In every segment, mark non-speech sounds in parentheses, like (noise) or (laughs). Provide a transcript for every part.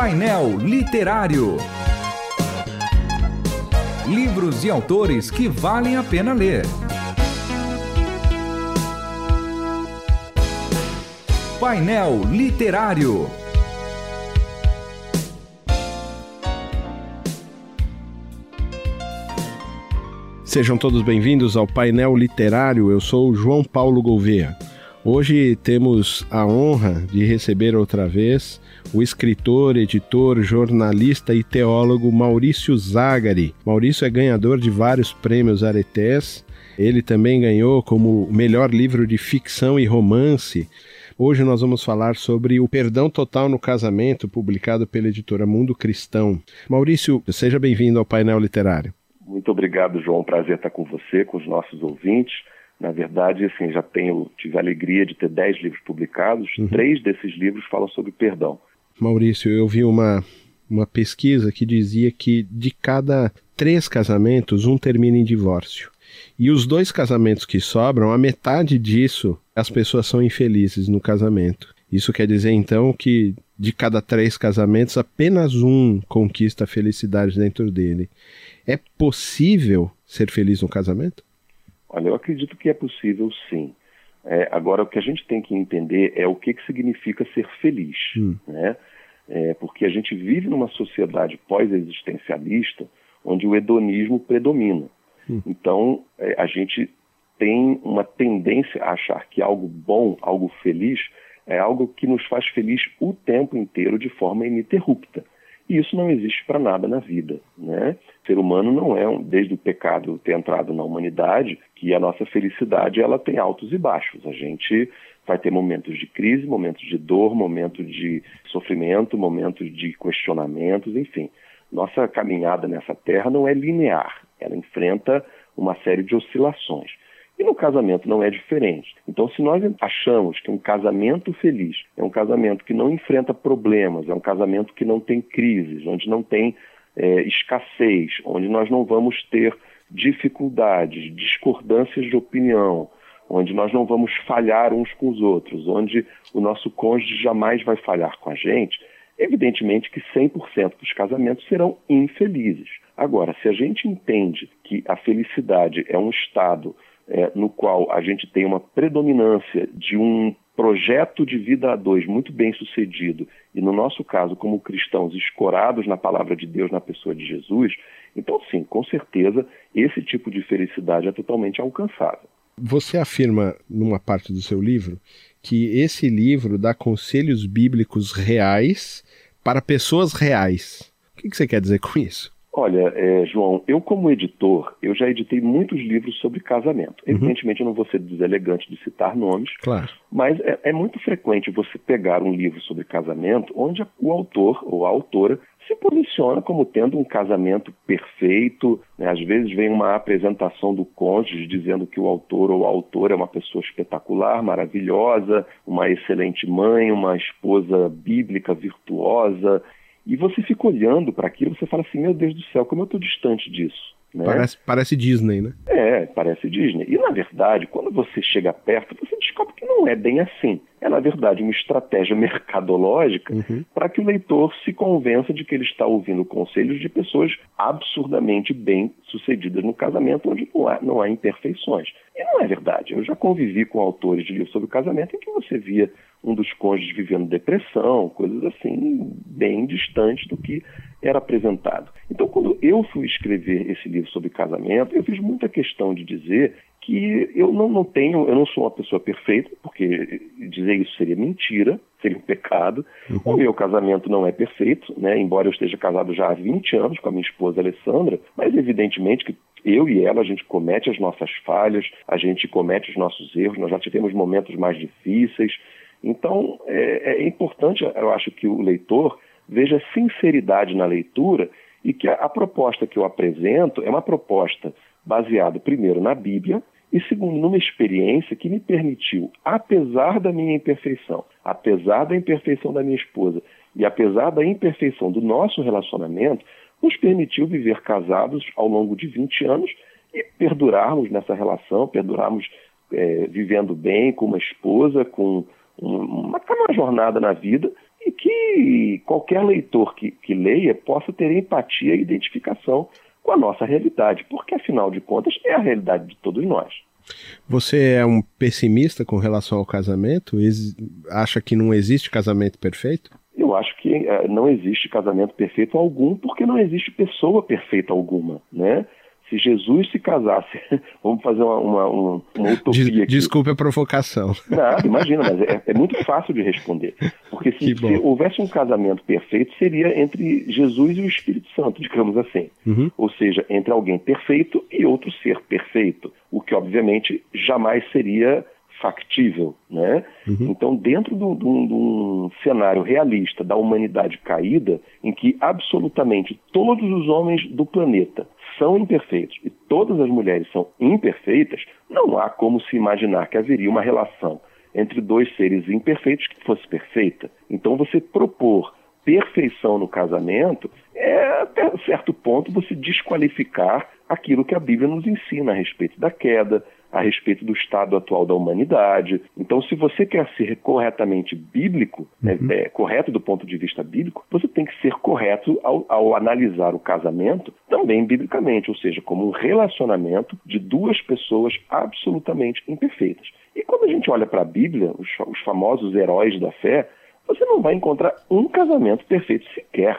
Painel Literário. Livros e autores que valem a pena ler. Painel Literário. Sejam todos bem-vindos ao painel literário. Eu sou João Paulo Gouveia. Hoje temos a honra de receber outra vez o escritor, editor, jornalista e teólogo Maurício Zagari. Maurício é ganhador de vários prêmios Aretés. Ele também ganhou como melhor livro de ficção e romance. Hoje nós vamos falar sobre o Perdão Total no Casamento, publicado pela editora Mundo Cristão. Maurício, seja bem-vindo ao painel literário. Muito obrigado, João. Prazer estar com você, com os nossos ouvintes. Na verdade, assim, já tenho, tive a alegria de ter dez livros publicados. Uhum. Três desses livros falam sobre perdão. Maurício, eu vi uma, uma pesquisa que dizia que de cada três casamentos, um termina em divórcio. E os dois casamentos que sobram, a metade disso, as pessoas são infelizes no casamento. Isso quer dizer então que de cada três casamentos, apenas um conquista a felicidade dentro dele. É possível ser feliz no casamento? Olha, eu acredito que é possível sim. É, agora, o que a gente tem que entender é o que, que significa ser feliz. Hum. Né? É, porque a gente vive numa sociedade pós-existencialista onde o hedonismo predomina. Hum. Então, é, a gente tem uma tendência a achar que algo bom, algo feliz, é algo que nos faz feliz o tempo inteiro de forma ininterrupta. E isso não existe para nada na vida. Né? O ser humano não é, desde o pecado ter entrado na humanidade, que a nossa felicidade ela tem altos e baixos. A gente vai ter momentos de crise, momentos de dor, momentos de sofrimento, momentos de questionamentos, enfim. Nossa caminhada nessa terra não é linear, ela enfrenta uma série de oscilações. E no casamento não é diferente. Então, se nós achamos que um casamento feliz é um casamento que não enfrenta problemas, é um casamento que não tem crises, onde não tem é, escassez, onde nós não vamos ter dificuldades, discordâncias de opinião, onde nós não vamos falhar uns com os outros, onde o nosso cônjuge jamais vai falhar com a gente, evidentemente que 100% dos casamentos serão infelizes. Agora, se a gente entende que a felicidade é um estado é, no qual a gente tem uma predominância de um projeto de vida a dois muito bem sucedido, e no nosso caso, como cristãos escorados na palavra de Deus, na pessoa de Jesus, então sim, com certeza, esse tipo de felicidade é totalmente alcançável. Você afirma numa parte do seu livro que esse livro dá conselhos bíblicos reais para pessoas reais. O que você quer dizer com isso? Olha, é, João, eu como editor, eu já editei muitos livros sobre casamento. Uhum. Evidentemente eu não vou ser deselegante de citar nomes, claro. mas é, é, muito frequente você pegar um livro sobre casamento onde o autor ou a autora se posiciona como tendo um casamento perfeito. Né? Às vezes vem uma apresentação do cônjuge dizendo que o autor ou a autora é uma pessoa espetacular, maravilhosa, uma excelente mãe, uma esposa bíblica virtuosa. E você fica olhando para aquilo, você fala assim, meu Deus do céu, como eu estou distante disso. Né? Parece, parece Disney, né? É, parece Disney. E na verdade, quando você chega perto, você descobre que não é bem assim. É, na verdade, uma estratégia (laughs) mercadológica uhum. para que o leitor se convença de que ele está ouvindo conselhos de pessoas absurdamente bem-sucedidas no casamento, onde não há, não há imperfeições. E não é verdade. Eu já convivi com autores de livros sobre casamento em que você via um dos cônjuges vivendo depressão, coisas assim, bem distantes do que era apresentado. Então, quando eu fui escrever esse livro sobre casamento, eu fiz muita questão de dizer que eu não, não tenho, eu não sou uma pessoa perfeita, porque dizer isso seria mentira, seria um pecado. Uhum. O meu casamento não é perfeito, né? embora eu esteja casado já há 20 anos com a minha esposa Alessandra, mas evidentemente que eu e ela, a gente comete as nossas falhas, a gente comete os nossos erros, nós já tivemos momentos mais difíceis, então, é, é, importante, eu acho, que o leitor veja sinceridade na leitura e que a, a proposta que eu apresento é uma proposta baseada, primeiro, na Bíblia e, segundo, numa experiência que me permitiu, apesar da minha imperfeição, apesar da imperfeição da minha esposa e apesar da imperfeição do nosso relacionamento, nos permitiu viver casados ao longo de 20 anos e perdurarmos nessa relação, perdurarmos é, vivendo bem com uma esposa, com uma, uma jornada na vida e que qualquer leitor que, que leia possa ter empatia e identificação com a nossa realidade, porque afinal de contas é a realidade de todos nós. Você é um pessimista com relação ao casamento? Acha que não existe casamento perfeito? Eu acho que é, não existe casamento perfeito algum, porque não existe pessoa perfeita alguma, né? Se Jesus se casasse, (laughs) vamos fazer uma, uma, uma, uma utopia Des, aqui. Desculpe a provocação. Nada, imagina, mas é, é, muito fácil de responder. Porque se, se, houvesse um casamento perfeito, seria entre Jesus e o Espírito Santo, digamos assim. Uhum. Ou seja, entre alguém perfeito e outro ser perfeito. O que, obviamente, jamais seria factível, né? Uhum. Então, dentro de um cenário realista da humanidade caída, em que absolutamente todos os homens do planeta são imperfeitos e todas as mulheres são imperfeitas, não há como se imaginar que haveria uma relação entre dois seres imperfeitos que fosse perfeita. Então, você propor perfeição no casamento é, até certo ponto, você desqualificar aquilo que a Bíblia nos ensina a respeito da queda, a respeito do estado atual da humanidade. Então, se você quer ser corretamente bíblico, né, uhum. é, correto do ponto de vista bíblico, você tem que ser correto ao, ao, analisar o casamento também biblicamente, ou seja, como um relacionamento de duas pessoas absolutamente imperfeitas. E quando a gente olha para a Bíblia, os, os famosos heróis da fé, você não vai encontrar um casamento perfeito sequer.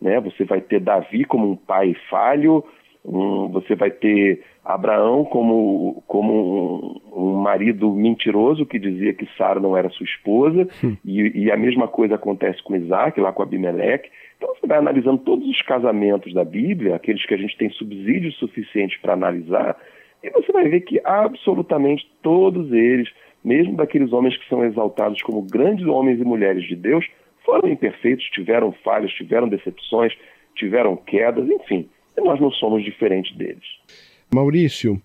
Né? Você vai ter Davi como um pai falho, um, você vai ter Abraão como, como um, um, marido mentiroso que dizia que Sara não era sua esposa, e, e, a mesma coisa acontece com Isaac, lá com Abimeleque. Então você vai analisando todos os casamentos da Bíblia, aqueles que a gente tem subsídios suficientes para analisar, e você vai ver que absolutamente todos eles, mesmo daqueles homens que são exaltados como grandes homens e mulheres de Deus, foram imperfeitos, tiveram falhas, tiveram decepções, tiveram quedas, enfim nós não somos diferentes deles. Maurício,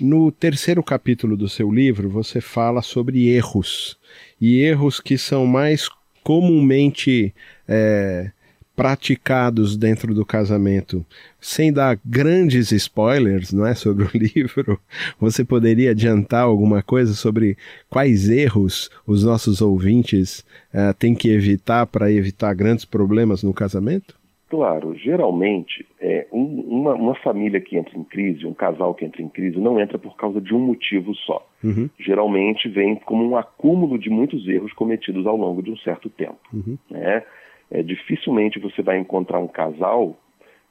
no terceiro capítulo do seu livro, você fala sobre erros, e erros que são mais comumente é, praticados dentro do casamento. Sem dar grandes spoilers não é, sobre o (laughs) livro, você poderia adiantar alguma coisa sobre quais erros os nossos ouvintes uh, têm que evitar para evitar grandes problemas no casamento? Claro, geralmente, é, um, uma, uma, família que entra em crise, um casal que entra em crise, não entra por causa de um motivo só. Uhum. Geralmente vem como um acúmulo de muitos erros cometidos ao longo de um certo tempo. Uhum. Né? É, dificilmente você vai encontrar um casal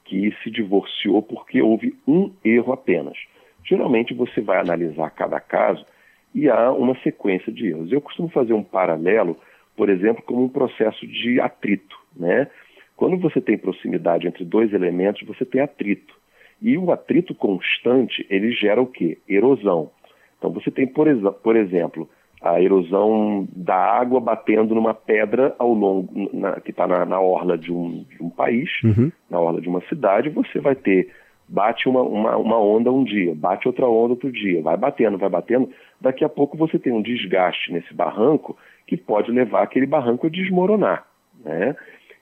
que se divorciou porque houve um erro apenas. Geralmente você vai analisar cada caso e há uma sequência de erros. Eu costumo fazer um paralelo, por exemplo, como um processo de atrito, né? Quando você tem proximidade entre dois elementos, você tem atrito. E o atrito constante, ele gera o quê? Erosão. Então você tem, por, por exemplo, a erosão da água batendo numa pedra ao longo na, que está na, na, orla de um, de um país, uhum. na orla de uma cidade, você vai ter bate uma, uma, uma, onda um dia, bate outra onda outro dia, vai batendo, vai batendo. Daqui a pouco você tem um desgaste nesse barranco que pode levar aquele barranco a desmoronar. Né?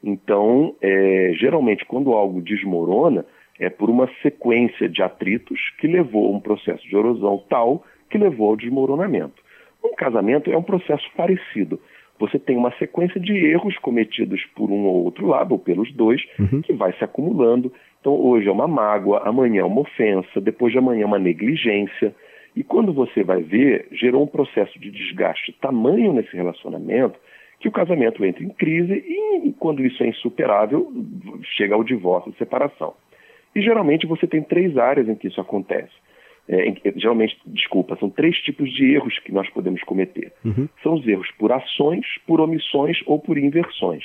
Então, é, geralmente, quando algo desmorona, é por uma sequência de atritos que levou a um processo de erosão tal que levou ao desmoronamento. Um casamento é um processo parecido. Você tem uma sequência de erros cometidos por um ou outro lado, ou pelos dois, uhum. que vai se acumulando. Então, hoje é uma mágoa, amanhã é uma ofensa, depois de amanhã é uma negligência. E quando você vai ver, gerou um processo de desgaste tamanho nesse relacionamento que o casamento entra em crise e, quando isso é insuperável, chega ao divórcio e separação. E geralmente você tem três áreas em que isso acontece. É, em, geralmente, desculpa, são três tipos de erros que nós podemos cometer. Uhum. São os erros por ações, por omissões ou por inversões.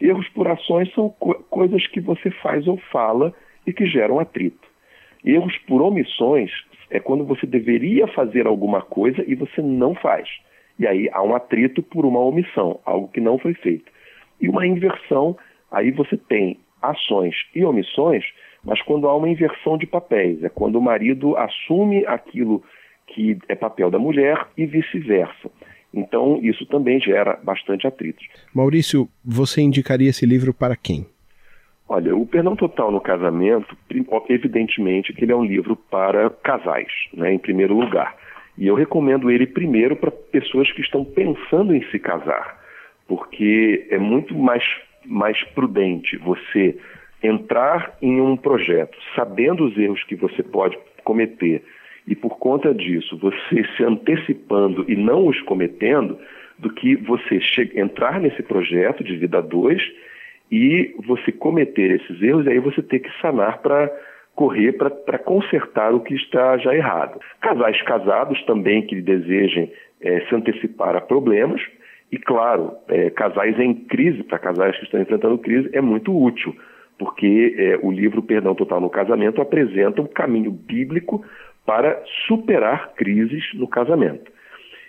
Erros por ações são co coisas que você faz ou fala e que geram atrito. Erros por omissões é quando você deveria fazer alguma coisa e você não faz. E aí há um atrito por uma omissão, algo que não foi feito. E uma inversão, aí você tem ações e omissões, mas quando há uma inversão de papéis, é quando o marido assume aquilo que é papel da mulher e vice-versa. Então, isso também gera bastante atritos. Maurício, você indicaria esse livro para quem? Olha, o Perdão Total no Casamento, evidentemente que ele é um livro para casais, né, em primeiro lugar. E eu recomendo ele primeiro para pessoas que estão pensando em se casar, porque é muito mais, mais prudente você entrar em um projeto sabendo os erros que você pode cometer e por conta disso você se antecipando e não os cometendo, do que você entrar nesse projeto de vida 2 e você cometer esses erros e aí você ter que sanar para correr para consertar o que está já errado. Casais casados também que desejem é, se antecipar a problemas e, claro, é, casais em crise, para casais que estão enfrentando crise, é muito útil, porque é, o livro Perdão Total no Casamento apresenta um caminho bíblico para superar crises no casamento.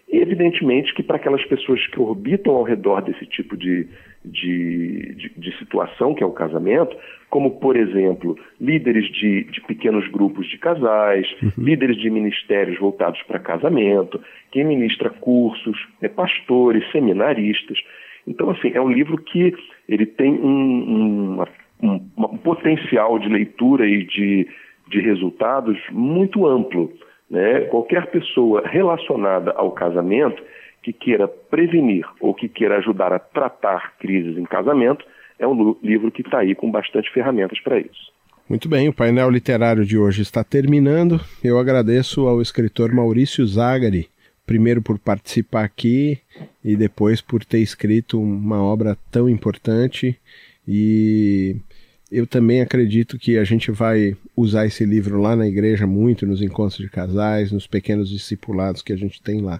E, evidentemente, que para aquelas pessoas que orbitam ao redor desse tipo de, de, de, de situação, que é o casamento, como, por exemplo, líderes de, de pequenos grupos de casais, uhum. líderes de ministérios voltados para casamento, quem ministra cursos, é, pastores, seminaristas. Então, assim, é um livro que ele tem um, um, um, um potencial de leitura e de, de resultados muito amplo. Né? Qualquer pessoa relacionada ao casamento que queira prevenir ou que queira ajudar a tratar crises em casamento, é um livro que está aí com bastante ferramentas para isso. Muito bem, o painel literário de hoje está terminando. Eu agradeço ao escritor Maurício Zagari, primeiro por participar aqui e depois por ter escrito uma obra tão importante e eu também acredito que a gente vai usar esse livro lá na igreja muito, nos encontros de casais, nos pequenos discipulados que a gente tem lá.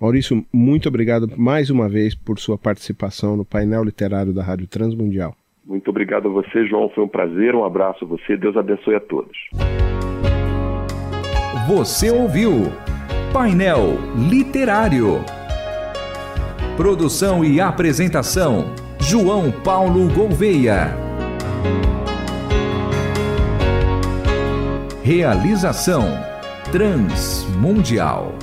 Maurício, muito obrigado mais uma vez por sua participação no painel literário da Rádio Transmundial. Muito obrigado a você, João. Foi um prazer. Um abraço a você. Deus abençoe a todos. Você ouviu Painel Literário. Produção e apresentação: João Paulo Gouveia. Realização Transmundial.